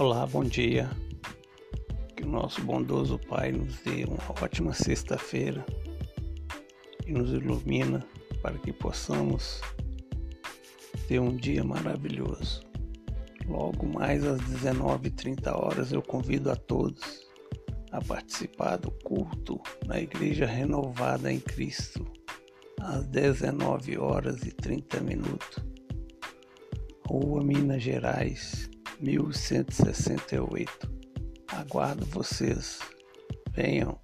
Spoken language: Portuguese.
Olá, bom dia. Que o nosso bondoso Pai nos dê uma ótima sexta-feira e nos ilumina para que possamos ter um dia maravilhoso. Logo mais às 19h30 horas eu convido a todos a participar do culto na Igreja Renovada em Cristo às 19 horas e 30 minutos. Rua Minas Gerais, 1168. Aguardo vocês. Venham.